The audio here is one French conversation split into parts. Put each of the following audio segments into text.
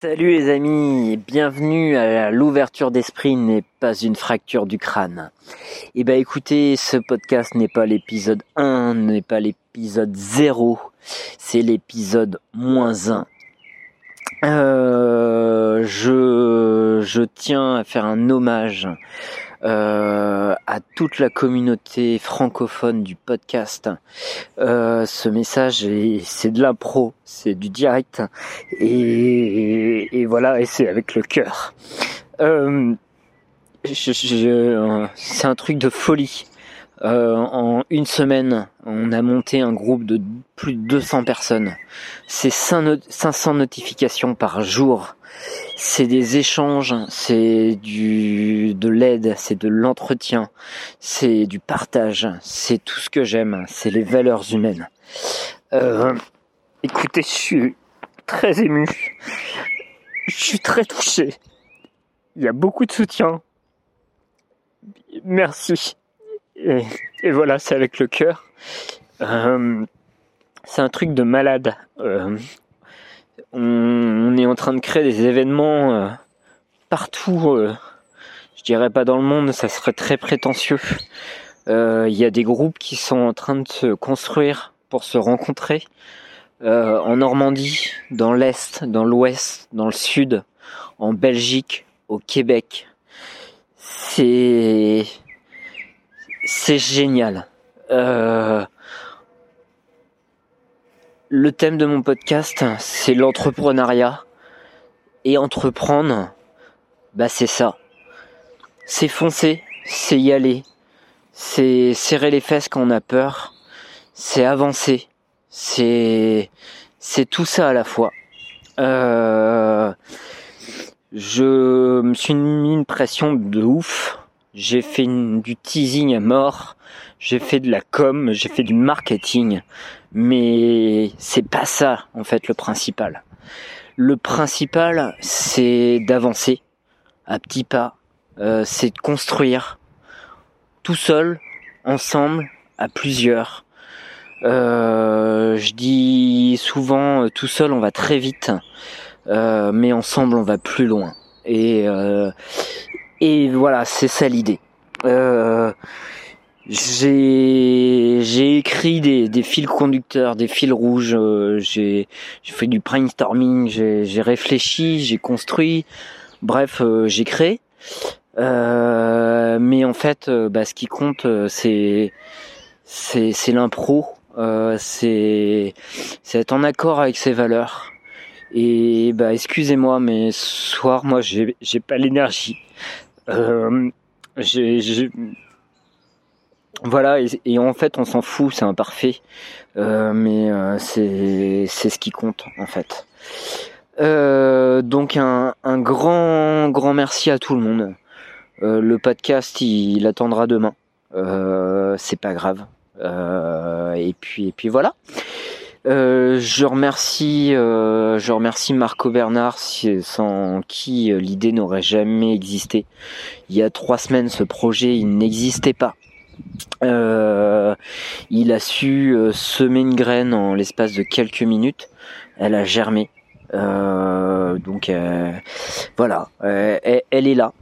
Salut les amis, bienvenue à l'ouverture d'esprit n'est pas une fracture du crâne. Et eh ben écoutez, ce podcast n'est pas l'épisode 1, n'est pas l'épisode 0, c'est l'épisode moins 1. Euh, je, je tiens à faire un hommage euh, à toute la communauté francophone du podcast. Euh, ce message, c'est de l'impro, c'est du direct, et, voilà, et c'est avec le cœur. Euh, c'est un truc de folie. Euh, en une semaine, on a monté un groupe de plus de 200 personnes. C'est 500 notifications par jour. C'est des échanges, c'est du de l'aide, c'est de l'entretien, c'est du partage, c'est tout ce que j'aime, c'est les valeurs humaines. Euh, écoutez, je suis très ému. Je suis très touché. Il y a beaucoup de soutien. Merci. Et, voilà, c'est avec le cœur. Euh, c'est un truc de malade. Euh, on, est en train de créer des événements euh, partout. je dirais pas dans le monde, ça serait très prétentieux. Il y a des groupes qui sont en train de se construire pour se rencontrer. en Normandie, dans l'Est, dans l'Ouest, dans le Sud, en Belgique, au Québec. C'est c'est génial. Euh, le thème de mon podcast, c'est l'entrepreneuriat. Et entreprendre, bah c'est ça. C'est foncer, c'est y aller. C'est serrer les fesses quand on a peur. C'est avancer. C'est c'est tout ça à la fois. Euh, je me suis mis une pression de ouf j'ai fait du teasing à mort, j'ai fait de la com, j'ai fait du marketing, mais c'est pas ça en fait le principal. Le principal, c'est d'avancer à petits pas, euh, c'est de construire tout seul, ensemble, à plusieurs. Euh, je dis souvent euh, tout seul on va très vite, mais ensemble on va plus loin. Et, et voilà, c'est ça l'idée. Euh, j'ai écrit des, des, fils conducteurs, des fils rouges. Euh, j'ai fait du brainstorming, j'ai réfléchi, j'ai construit. Bref, euh, j'ai créé. Euh, mais en fait, bah, ce qui compte, c'est c'est l'impro. c'est être en accord avec ses valeurs. Et bah excusez-moi, mais ce soir, moi, j'ai pas l'énergie. Euh, voilà, et, en fait, on s'en fout, c'est imparfait, euh, mais euh, c'est ce qui compte en fait. donc un, grand grand merci à tout le monde. le podcast, il, attendra demain. c'est pas grave. et puis et puis voilà. Euh, je remercie, euh, je remercie Marco Bernard, sans qui euh, l'idée n'aurait jamais existé. Il y a trois semaines, ce projet, il n'existait pas. il a su semer une graine en l'espace de quelques minutes. Elle a germé. donc voilà, elle, est là.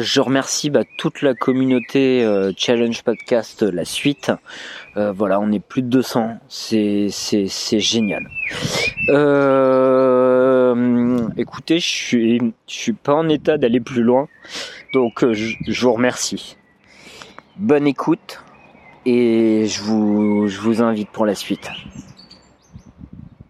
Je remercie bah, toute la communauté Challenge Podcast, la suite. Euh, voilà, on est plus de 200, c'est génial. Euh, écoutez, je suis suis pas en état d'aller plus loin, donc euh, je, je, vous remercie. Bonne écoute et je vous invite pour la suite.